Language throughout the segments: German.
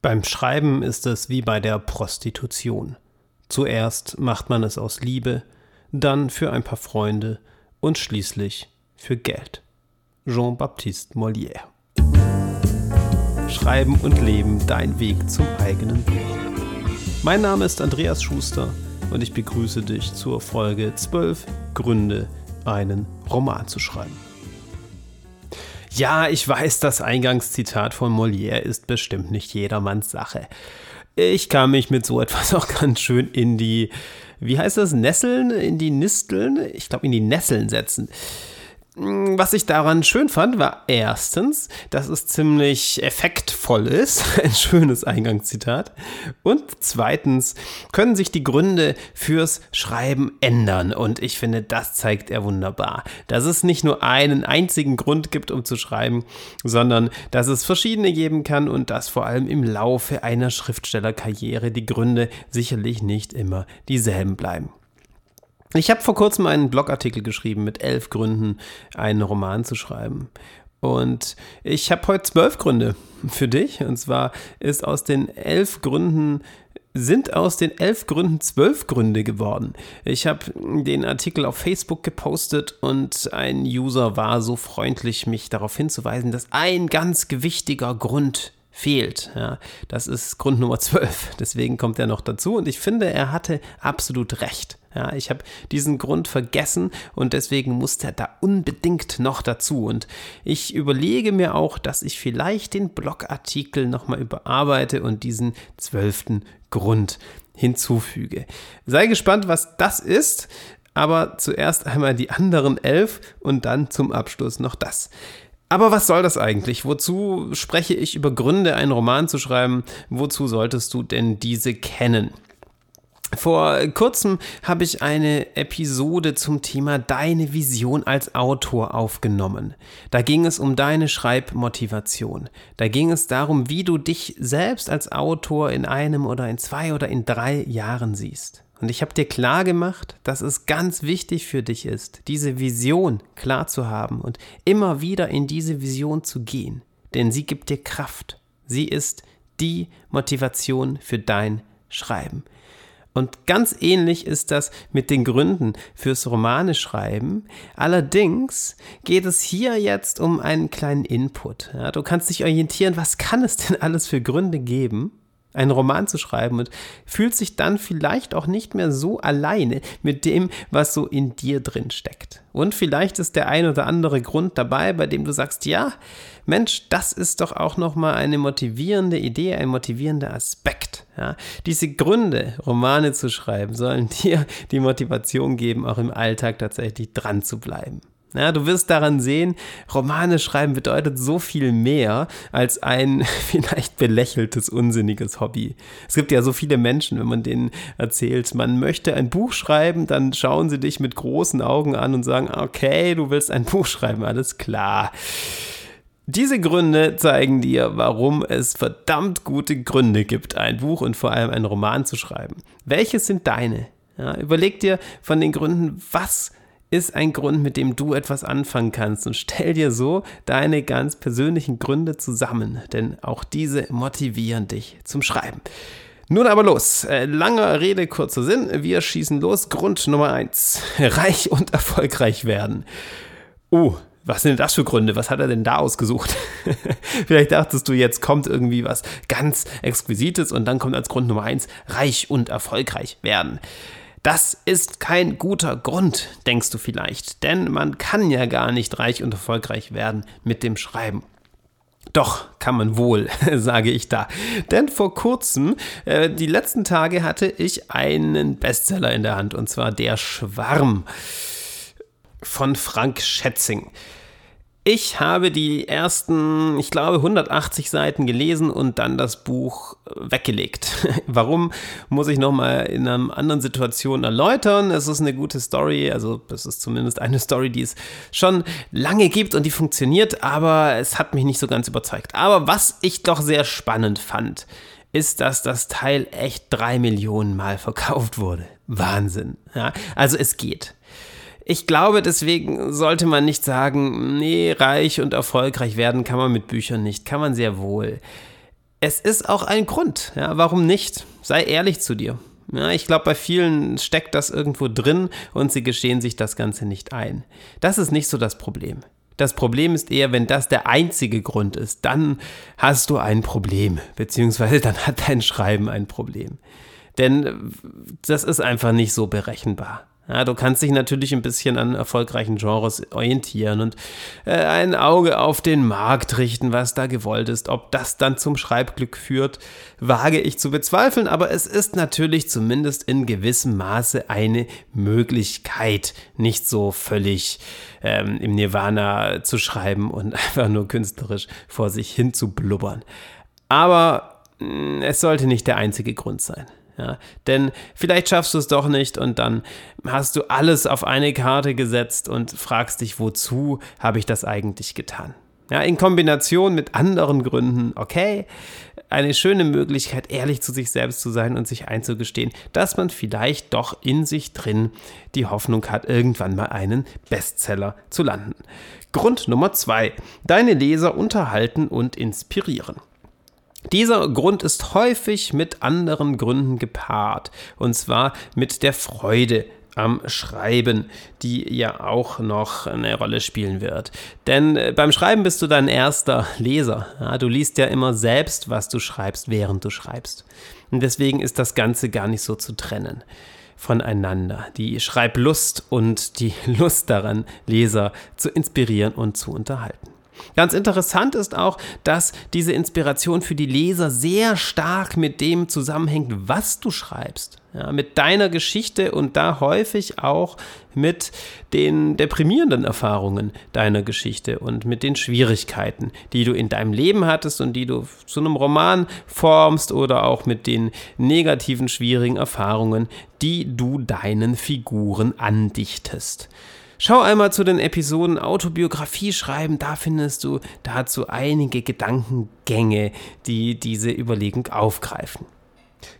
Beim Schreiben ist es wie bei der Prostitution. Zuerst macht man es aus Liebe, dann für ein paar Freunde und schließlich für Geld. Jean-Baptiste Molière. Schreiben und Leben, dein Weg zum eigenen Buch. Mein Name ist Andreas Schuster und ich begrüße dich zur Folge 12 Gründe, einen Roman zu schreiben. Ja, ich weiß, das Eingangszitat von Molière ist bestimmt nicht jedermanns Sache. Ich kann mich mit so etwas auch ganz schön in die, wie heißt das, Nesseln, in die Nisteln, ich glaube in die Nesseln setzen. Mm, was ich daran schön fand, war erstens, dass es ziemlich effektvoll ist, ein schönes Eingangszitat. Und zweitens können sich die Gründe fürs Schreiben ändern. Und ich finde, das zeigt er wunderbar. Dass es nicht nur einen einzigen Grund gibt, um zu schreiben, sondern dass es verschiedene geben kann und dass vor allem im Laufe einer Schriftstellerkarriere die Gründe sicherlich nicht immer dieselben bleiben. Ich habe vor kurzem einen Blogartikel geschrieben mit elf Gründen, einen Roman zu schreiben. Und ich habe heute zwölf Gründe für dich. Und zwar ist aus den elf Gründen sind aus den elf Gründen zwölf Gründe geworden. Ich habe den Artikel auf Facebook gepostet und ein User war so freundlich, mich darauf hinzuweisen, dass ein ganz gewichtiger Grund fehlt. Ja, das ist Grund Nummer 12. Deswegen kommt er noch dazu und ich finde, er hatte absolut recht. Ja, ich habe diesen Grund vergessen und deswegen muss er da unbedingt noch dazu. Und ich überlege mir auch, dass ich vielleicht den Blogartikel nochmal überarbeite und diesen zwölften Grund hinzufüge. Sei gespannt, was das ist, aber zuerst einmal die anderen elf und dann zum Abschluss noch das. Aber was soll das eigentlich? Wozu spreche ich über Gründe, einen Roman zu schreiben? Wozu solltest du denn diese kennen? Vor kurzem habe ich eine Episode zum Thema Deine Vision als Autor aufgenommen. Da ging es um deine Schreibmotivation. Da ging es darum, wie du dich selbst als Autor in einem oder in zwei oder in drei Jahren siehst. Und ich habe dir klar gemacht, dass es ganz wichtig für dich ist, diese Vision klar zu haben und immer wieder in diese Vision zu gehen. Denn sie gibt dir Kraft. Sie ist die Motivation für dein Schreiben. Und ganz ähnlich ist das mit den Gründen fürs Romane schreiben. Allerdings geht es hier jetzt um einen kleinen Input. Ja, du kannst dich orientieren, was kann es denn alles für Gründe geben? Einen Roman zu schreiben und fühlt sich dann vielleicht auch nicht mehr so alleine mit dem, was so in dir drin steckt. Und vielleicht ist der ein oder andere Grund dabei, bei dem du sagst, ja, Mensch, das ist doch auch noch mal eine motivierende Idee, ein motivierender Aspekt. Ja, diese Gründe, Romane zu schreiben, sollen dir die Motivation geben, auch im Alltag tatsächlich dran zu bleiben. Ja, du wirst daran sehen, Romane schreiben bedeutet so viel mehr als ein vielleicht belächeltes, unsinniges Hobby. Es gibt ja so viele Menschen, wenn man denen erzählt, man möchte ein Buch schreiben, dann schauen sie dich mit großen Augen an und sagen, okay, du willst ein Buch schreiben, alles klar. Diese Gründe zeigen dir, warum es verdammt gute Gründe gibt, ein Buch und vor allem einen Roman zu schreiben. Welche sind deine? Ja, überleg dir von den Gründen, was ist ein Grund, mit dem du etwas anfangen kannst und stell dir so deine ganz persönlichen Gründe zusammen, denn auch diese motivieren dich zum Schreiben. Nun aber los. Äh, langer Rede, kurzer Sinn. Wir schießen los. Grund Nummer eins: Reich und erfolgreich werden. Oh, was sind das für Gründe? Was hat er denn da ausgesucht? Vielleicht dachtest du, jetzt kommt irgendwie was ganz Exquisites und dann kommt als Grund Nummer eins: reich und erfolgreich werden. Das ist kein guter Grund, denkst du vielleicht, denn man kann ja gar nicht reich und erfolgreich werden mit dem Schreiben. Doch, kann man wohl, sage ich da. Denn vor kurzem, äh, die letzten Tage, hatte ich einen Bestseller in der Hand, und zwar Der Schwarm von Frank Schätzing. Ich habe die ersten, ich glaube, 180 Seiten gelesen und dann das Buch weggelegt. Warum, muss ich nochmal in einer anderen Situation erläutern. Es ist eine gute Story, also es ist zumindest eine Story, die es schon lange gibt und die funktioniert, aber es hat mich nicht so ganz überzeugt. Aber was ich doch sehr spannend fand, ist, dass das Teil echt drei Millionen Mal verkauft wurde. Wahnsinn. Ja, also es geht. Ich glaube, deswegen sollte man nicht sagen, nee, reich und erfolgreich werden kann man mit Büchern nicht, kann man sehr wohl. es ist auch ein Grund. Ja, warum nicht? Sei ehrlich zu dir. Ja, ich glaube, bei vielen steckt das irgendwo drin und sie gestehen sich das Ganze nicht ein. Das ist nicht so das Problem. Das Problem ist eher, wenn das der einzige Grund ist, dann hast du ein Problem, beziehungsweise dann hat dein Schreiben ein Problem. Denn das ist einfach nicht so berechenbar. Ja, du kannst dich natürlich ein bisschen an erfolgreichen Genres orientieren und äh, ein Auge auf den Markt richten, was da gewollt ist. Ob das dann zum Schreibglück führt, wage ich zu bezweifeln, aber es ist natürlich zumindest in gewissem Maße eine Möglichkeit, nicht so völlig ähm, im Nirvana zu schreiben und einfach nur künstlerisch vor sich hin zu blubbern. Aber mh, mm, es sollte nicht der einzige Grund sein. Ja, denn vielleicht schaffst du es doch nicht und dann hast du alles auf eine Karte gesetzt und fragst dich, wozu habe ich das eigentlich getan? Ja, in Kombination mit anderen Gründen, okay, eine schöne Möglichkeit, ehrlich zu sich selbst zu sein und sich einzugestehen, dass man vielleicht doch in sich drin die Hoffnung hat, irgendwann mal einen Bestseller zu landen. Grund Nummer zwei: Deine Leser unterhalten und inspirieren. Dieser Grund ist häufig mit anderen Gründen gepaart, und zwar mit der Freude am Schreiben, die ja auch noch eine Rolle spielen wird. Denn äh, beim Schreiben bist du dein erster Leser. Ja, du liest ja immer selbst, was du schreibst, während du schreibst. Und deswegen ist das Ganze gar nicht so zu trennen voneinander. Die Schreiblust und die Lust daran, Leser zu inspirieren und zu unterhalten. Ganz interessant ist auch, dass diese Inspiration für die Leser sehr stark mit dem zusammenhängt, was du schreibst. Ja, mit deiner Geschichte und da häufig auch mit den deprimierenden Erfahrungen deiner Geschichte und mit den Schwierigkeiten, die du in deinem Leben hattest und die du zu einem Roman formst oder auch mit den negativen, schwierigen Erfahrungen, die du deinen Figuren andichtest. Schau einmal zu den Episoden Autobiografie schreiben, da findest du dazu einige Gedankengänge, die diese Überlegung aufgreifen.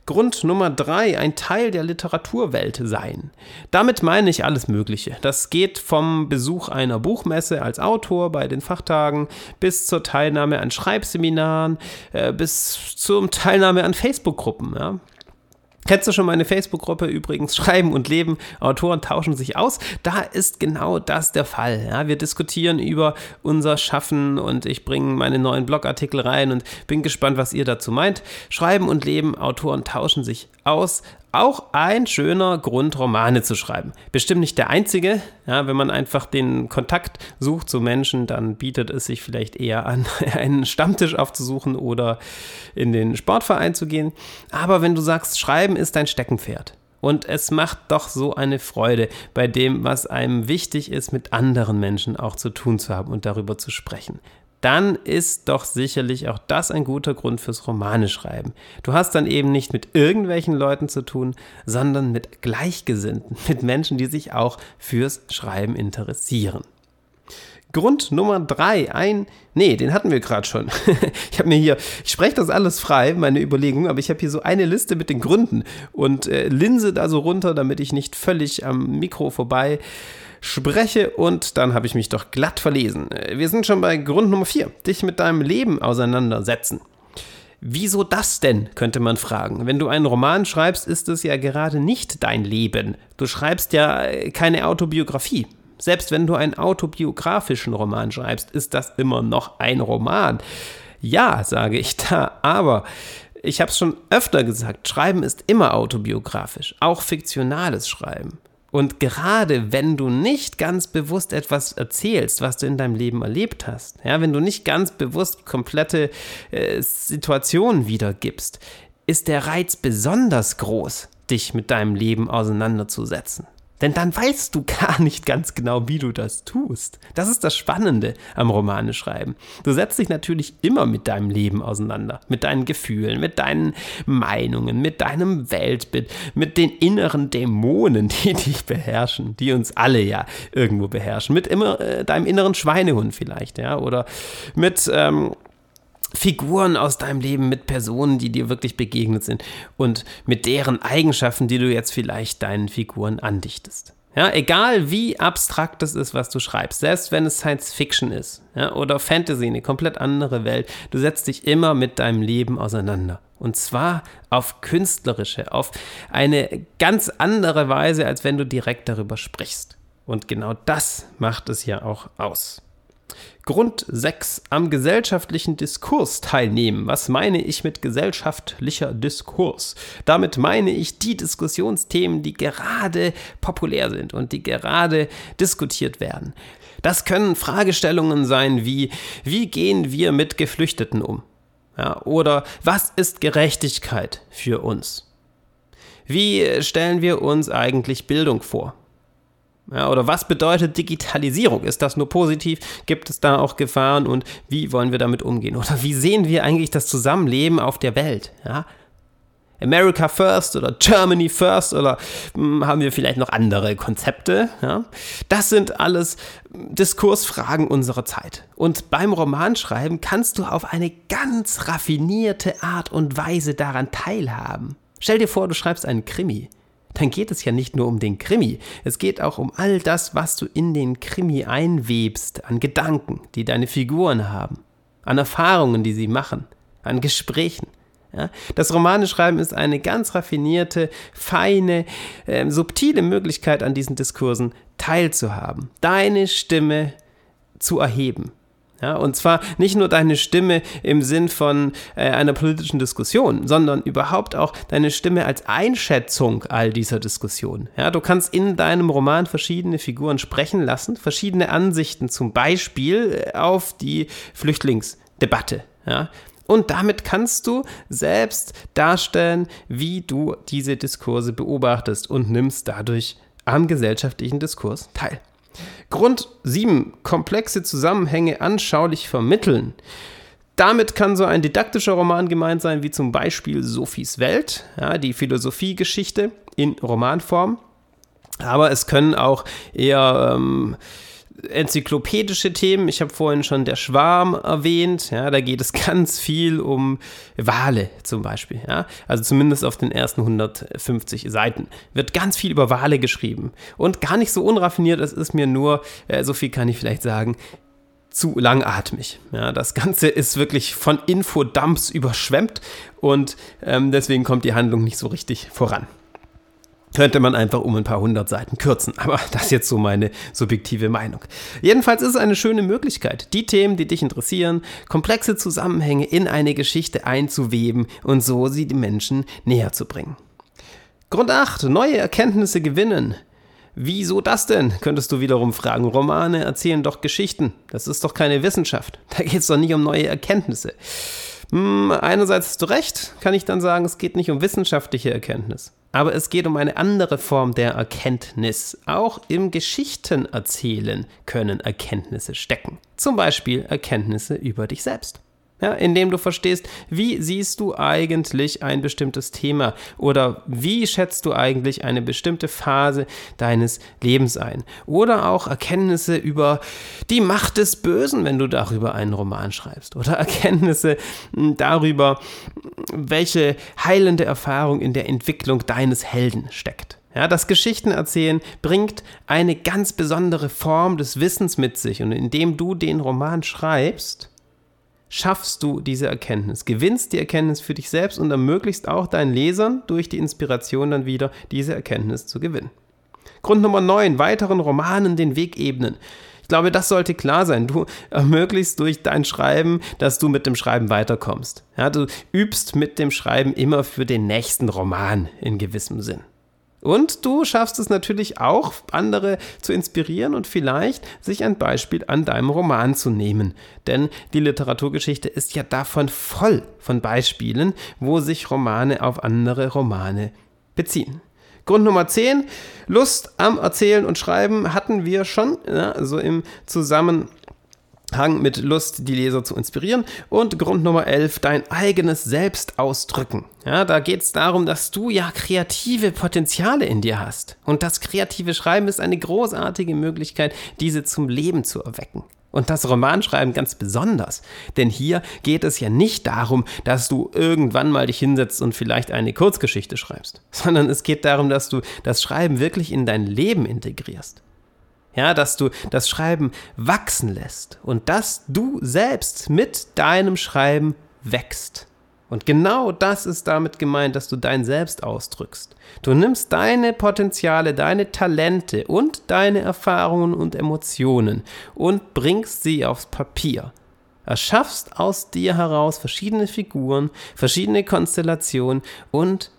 Grund Nummer drei, ein Teil der Literaturwelt sein. Damit meine ich alles Mögliche. Das geht vom Besuch einer Buchmesse als Autor bei den Fachtagen bis zur Teilnahme an Schreibseminaren, äh, bis zur Teilnahme an Facebook-Gruppen. Ja. Kennst du schon meine Facebook-Gruppe übrigens? Schreiben und Leben, Autoren tauschen sich aus. Da ist genau das der Fall. Ja, wir diskutieren über unser Schaffen und ich bringe meine neuen Blogartikel rein und bin gespannt, was ihr dazu meint. Schreiben und Leben, Autoren tauschen sich aus auch ein schöner Grund, Romane zu schreiben. Bestimmt nicht der einzige. Ja, wenn man einfach den Kontakt sucht zu Menschen, dann bietet es sich vielleicht eher an, einen Stammtisch aufzusuchen oder in den Sportverein zu gehen. Aber wenn du sagst, Schreiben ist dein Steckenpferd. Und es macht doch so eine Freude, bei dem, was einem wichtig ist, mit anderen Menschen auch zu tun zu haben und darüber zu sprechen dann ist doch sicherlich auch das ein guter Grund fürs Romane schreiben. Du hast dann eben nicht mit irgendwelchen Leuten zu tun, sondern mit Gleichgesinnten, mit Menschen, die sich auch fürs Schreiben interessieren. Grund Nummer drei, ein, nee, den hatten wir gerade schon. ich habe mir hier, ich spreche das alles frei, meine Überlegung, aber ich habe hier so eine Liste mit den Gründen und äh, linse da so runter, damit ich nicht völlig am Mikro vorbei spreche und dann habe ich mich doch glatt verlesen. Wir sind schon bei Grund Nummer 4, dich mit deinem Leben auseinandersetzen. Wieso das denn, könnte man fragen. Wenn du einen Roman schreibst, ist es ja gerade nicht dein Leben. Du schreibst ja keine Autobiografie. Selbst wenn du einen autobiografischen Roman schreibst, ist das immer noch ein Roman. Ja, sage ich da, aber ich habe es schon öfter gesagt, Schreiben ist immer autobiografisch, auch fiktionales Schreiben. Und gerade wenn du nicht ganz bewusst etwas erzählst, was du in deinem Leben erlebt hast, ja, wenn du nicht ganz bewusst komplette äh, Situationen wiedergibst, ist der Reiz besonders groß, dich mit deinem Leben auseinanderzusetzen. Denn dann weißt du gar nicht ganz genau, wie du das tust. Das ist das Spannende am Romane schreiben. Du setzt dich natürlich immer mit deinem Leben auseinander, mit deinen Gefühlen, mit deinen Meinungen, mit deinem Weltbild, mit den inneren Dämonen, die dich beherrschen, die uns alle ja irgendwo beherrschen, mit immer äh, deinem inneren Schweinehund vielleicht, ja, oder mit ähm, Figuren aus deinem Leben, mit Personen, die dir wirklich begegnet sind und mit deren Eigenschaften, die du jetzt vielleicht deinen Figuren andichtest. Ja, egal wie abstrakt es ist, was du schreibst, selbst wenn es Science Fiction ist ja, oder Fantasy, eine komplett andere Welt, du setzt dich immer mit deinem Leben auseinander. Und zwar auf künstlerische, auf eine ganz andere Weise, als wenn du direkt darüber sprichst. Und genau das macht es ja auch aus. Grund 6. Am gesellschaftlichen Diskurs teilnehmen. Was meine ich mit gesellschaftlicher Diskurs? Damit meine ich die Diskussionsthemen, die gerade populär sind und die gerade diskutiert werden. Das können Fragestellungen sein wie, wie gehen wir mit Geflüchteten um? Ja, oder was ist Gerechtigkeit für uns? Wie stellen wir uns eigentlich Bildung vor? Ja, oder was bedeutet Digitalisierung? Ist das nur positiv? Gibt es da auch Gefahren und wie wollen wir damit umgehen? Oder wie sehen wir eigentlich das Zusammenleben auf der Welt? Ja? America First oder Germany First oder hm, haben wir vielleicht noch andere Konzepte? Ja? Das sind alles Diskursfragen unserer Zeit. Und beim Romanschreiben kannst du auf eine ganz raffinierte Art und Weise daran teilhaben. Stell dir vor, du schreibst einen Krimi dann geht es ja nicht nur um den Krimi, es geht auch um all das, was du in den Krimi einwebst, an Gedanken, die deine Figuren haben, an Erfahrungen, die sie machen, an Gesprächen. Ja? Das Romaneschreiben ist eine ganz raffinierte, feine, äh, subtile Möglichkeit, an diesen Diskursen teilzuhaben, deine Stimme zu erheben. Ja, und zwar nicht nur deine Stimme im Sinn von äh, einer politischen Diskussion, sondern überhaupt auch deine Stimme als Einschätzung all dieser Diskussionen. Ja, du kannst in deinem Roman verschiedene Figuren sprechen lassen, verschiedene Ansichten zum Beispiel äh, auf die Flüchtlingsdebatte. Ja, und damit kannst du selbst darstellen, wie du diese Diskurse beobachtest und nimmst dadurch am gesellschaftlichen Diskurs teil. Grund 7. Komplexe Zusammenhänge anschaulich vermitteln. Damit kann so ein didaktischer Roman gemeint sein, wie zum Beispiel Sophies Welt, ja, die Philosophiegeschichte in Romanform. Aber es können auch eher ähm, enzyklopädische Themen. Ich habe vorhin schon der Schwarm erwähnt. Ja, da geht es ganz viel um Wale zum Beispiel. Ja, also zumindest auf den ersten 150 Seiten wird ganz viel über Wale geschrieben und gar nicht so unraffiniert. Es ist mir nur, äh, so viel kann ich vielleicht sagen, zu langatmig. Ja, das Ganze ist wirklich von Infodumps überschwemmt und ähm, deswegen kommt die Handlung nicht so richtig voran könnte man einfach um ein paar hundert Seiten kürzen. Aber das ist jetzt so meine subjektive Meinung. Jedenfalls ist es eine schöne Möglichkeit, die Themen, die dich interessieren, komplexe Zusammenhänge in eine Geschichte einzuweben und so sie den Menschen näher zu bringen. Grund 8. Neue Erkenntnisse gewinnen. Wieso das denn? Könntest du wiederum fragen. Romane erzählen doch Geschichten. Das ist doch keine Wissenschaft. Da geht es doch nicht um neue Erkenntnisse. Hm, einerseits hast du recht, kann ich dann sagen, es geht nicht um wissenschaftliche Erkenntnis. Aber es geht um eine andere Form der Erkenntnis. Auch im Geschichtenerzählen können Erkenntnisse stecken. Zum Beispiel Erkenntnisse über dich selbst ja, indem du verstehst, wie siehst du eigentlich ein bestimmtes Thema oder wie schätzt du eigentlich eine bestimmte Phase deines Lebens ein. Oder auch Erkenntnisse über die Macht des Bösen, wenn du darüber einen Roman schreibst. Oder Erkenntnisse hm, darüber, welche heilende Erfahrung in der Entwicklung deines Helden steckt. Ja, das Geschichtenerzählen bringt eine ganz besondere Form des Wissens mit sich und indem du den Roman schreibst, schaffst du diese Erkenntnis, gewinnst die Erkenntnis für dich selbst und ermöglichst auch deinen Lesern durch die Inspiration dann wieder diese Erkenntnis zu gewinnen. Grund Nummer 9, weiteren Romanen den Weg ebnen. Ich glaube, das sollte klar sein. Du ermöglichst durch dein Schreiben, dass du mit dem Schreiben weiterkommst. Ja, du übst mit dem Schreiben immer für den nächsten Roman in gewissem Sinn. Und du schaffst es natürlich auch, andere zu inspirieren und vielleicht sich ein Beispiel an deinem Roman zu nehmen. Denn die Literaturgeschichte ist ja davon voll von Beispielen, wo sich Romane auf andere Romane beziehen. Grund Nummer 10, Lust am Erzählen und Schreiben hatten wir schon, ja, so im Zusammenhang Hang mit Lust, die Leser zu inspirieren. Und Grund Nummer 11, dein eigenes Selbst ausdrücken. Ja, da geht es darum, dass du ja kreative Potenziale in dir hast. Und das kreative Schreiben ist eine großartige Möglichkeit, diese zum Leben zu erwecken. Und das Romanschreiben ganz besonders. Denn hier geht es ja nicht darum, dass du irgendwann mal dich hinsetzt und vielleicht eine Kurzgeschichte schreibst, sondern es geht darum, dass du das Schreiben wirklich in dein Leben integrierst. Ja, dass du das Schreiben wachsen lässt und dass du selbst mit deinem Schreiben wächst. Und genau das ist damit gemeint, dass du dein Selbst ausdrückst. Du nimmst deine Potenziale, deine Talente und deine Erfahrungen und Emotionen und bringst sie aufs Papier. Erschaffst aus dir heraus verschiedene Figuren, verschiedene Konstellationen und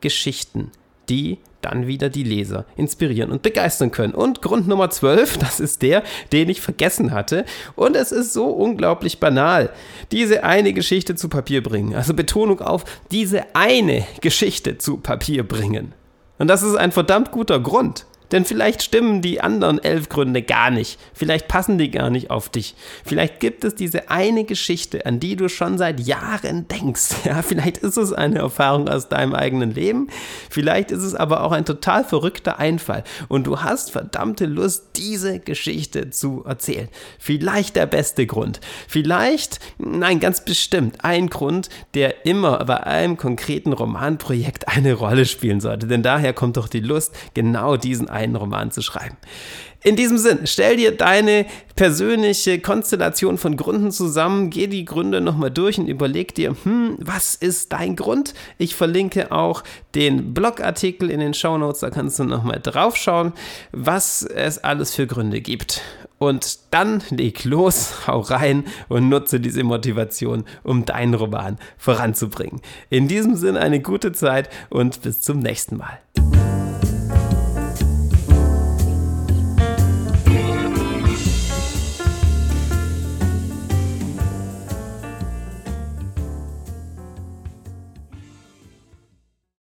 Geschichten, die dann wieder die Leser inspirieren und begeistern können. Und Grund Nummer 12, das ist der, den ich vergessen hatte. Und es ist so unglaublich banal, diese eine Geschichte zu Papier bringen. Also Betonung auf diese eine Geschichte zu Papier bringen. Und das ist ein verdammt guter Grund. Denn vielleicht stimmen die anderen elf Gründe gar nicht. Vielleicht passen die gar nicht auf dich. Vielleicht gibt es diese eine Geschichte, an die du schon seit Jahren denkst. Ja, vielleicht ist es eine Erfahrung aus deinem eigenen Leben. Vielleicht ist es aber auch ein total verrückter Einfall. Und du hast verdammte Lust, diese Geschichte zu erzählen. Vielleicht der beste Grund. Vielleicht, nein, ganz bestimmt ein Grund, der immer bei einem konkreten Romanprojekt eine Rolle spielen sollte. Denn daher kommt doch die Lust, genau diesen einen Roman zu schreiben. In diesem Sinn, stell dir deine persönliche Konstellation von Gründen zusammen, geh die Gründe nochmal durch und überleg dir, hm, was ist dein Grund? Ich verlinke auch den Blogartikel in den Show Notes, da kannst du nochmal draufschauen, was es alles für Gründe gibt. Und dann leg los, hau rein und nutze diese Motivation, um deinen Roman voranzubringen. In diesem Sinn eine gute Zeit und bis zum nächsten Mal.